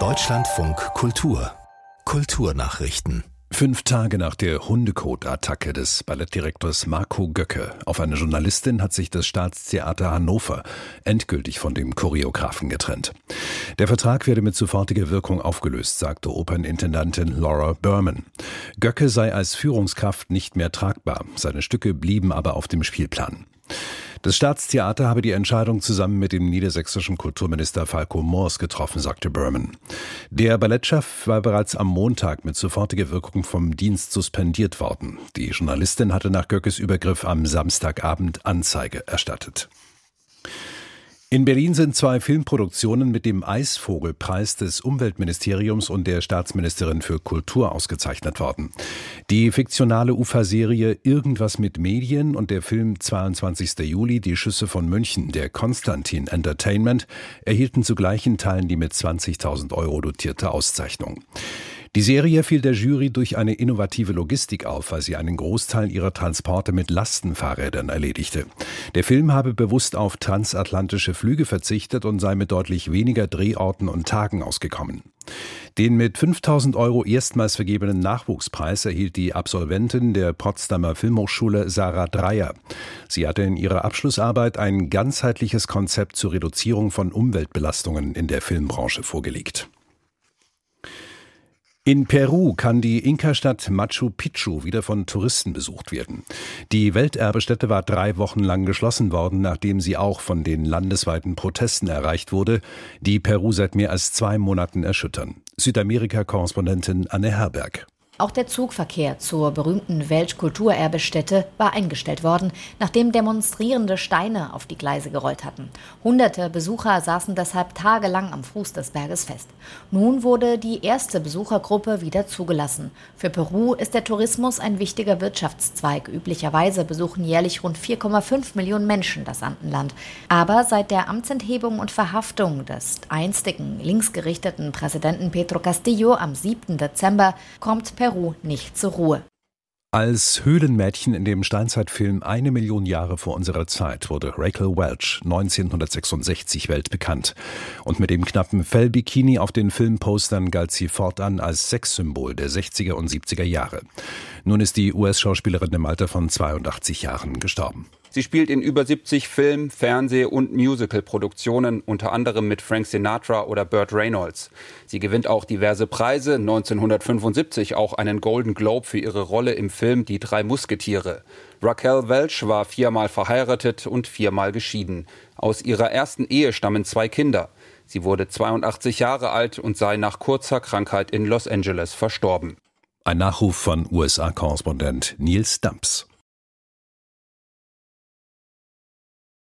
Deutschlandfunk Kultur Kulturnachrichten Fünf Tage nach der Hundekot-Attacke des Ballettdirektors Marco Göcke auf eine Journalistin hat sich das Staatstheater Hannover endgültig von dem Choreografen getrennt. Der Vertrag werde mit sofortiger Wirkung aufgelöst, sagte Opernintendantin Laura Berman. Göcke sei als Führungskraft nicht mehr tragbar, seine Stücke blieben aber auf dem Spielplan. Das Staatstheater habe die Entscheidung zusammen mit dem niedersächsischen Kulturminister Falco Moors getroffen, sagte Berman. Der Ballettchef war bereits am Montag mit sofortiger Wirkung vom Dienst suspendiert worden. Die Journalistin hatte nach Göckes Übergriff am Samstagabend Anzeige erstattet. In Berlin sind zwei Filmproduktionen mit dem Eisvogelpreis des Umweltministeriums und der Staatsministerin für Kultur ausgezeichnet worden. Die fiktionale Uferserie Irgendwas mit Medien und der Film 22. Juli Die Schüsse von München der Konstantin Entertainment erhielten zu gleichen Teilen die mit 20.000 Euro dotierte Auszeichnung. Die Serie fiel der Jury durch eine innovative Logistik auf, weil sie einen Großteil ihrer Transporte mit Lastenfahrrädern erledigte. Der Film habe bewusst auf transatlantische Flüge verzichtet und sei mit deutlich weniger Drehorten und Tagen ausgekommen. Den mit 5000 Euro erstmals vergebenen Nachwuchspreis erhielt die Absolventin der Potsdamer Filmhochschule Sarah Dreyer. Sie hatte in ihrer Abschlussarbeit ein ganzheitliches Konzept zur Reduzierung von Umweltbelastungen in der Filmbranche vorgelegt. In Peru kann die Inka-Stadt Machu Picchu wieder von Touristen besucht werden. Die Welterbestätte war drei Wochen lang geschlossen worden, nachdem sie auch von den landesweiten Protesten erreicht wurde, die Peru seit mehr als zwei Monaten erschüttern. Südamerika-Korrespondentin Anne Herberg. Auch der Zugverkehr zur berühmten Weltkulturerbestätte war eingestellt worden, nachdem Demonstrierende Steine auf die Gleise gerollt hatten. Hunderte Besucher saßen deshalb tagelang am Fuß des Berges fest. Nun wurde die erste Besuchergruppe wieder zugelassen. Für Peru ist der Tourismus ein wichtiger Wirtschaftszweig. Üblicherweise besuchen jährlich rund 4,5 Millionen Menschen das Andenland. Aber seit der Amtsenthebung und Verhaftung des einstigen linksgerichteten Präsidenten Pedro Castillo am 7. Dezember kommt Peru Peru nicht zur Ruhe. Als Höhlenmädchen in dem Steinzeitfilm Eine Million Jahre vor unserer Zeit wurde Rachel Welch 1966 weltbekannt. Und mit dem knappen Fellbikini auf den Filmpostern galt sie fortan als Sexsymbol der 60er und 70er Jahre. Nun ist die US-Schauspielerin im Alter von 82 Jahren gestorben. Sie spielt in über 70 Film-, Fernseh- und Musical-Produktionen, unter anderem mit Frank Sinatra oder Burt Reynolds. Sie gewinnt auch diverse Preise, 1975 auch einen Golden Globe für ihre Rolle im Film Die drei Musketiere. Raquel Welch war viermal verheiratet und viermal geschieden. Aus ihrer ersten Ehe stammen zwei Kinder. Sie wurde 82 Jahre alt und sei nach kurzer Krankheit in Los Angeles verstorben. Ein Nachruf von USA-Korrespondent Nils Dumps.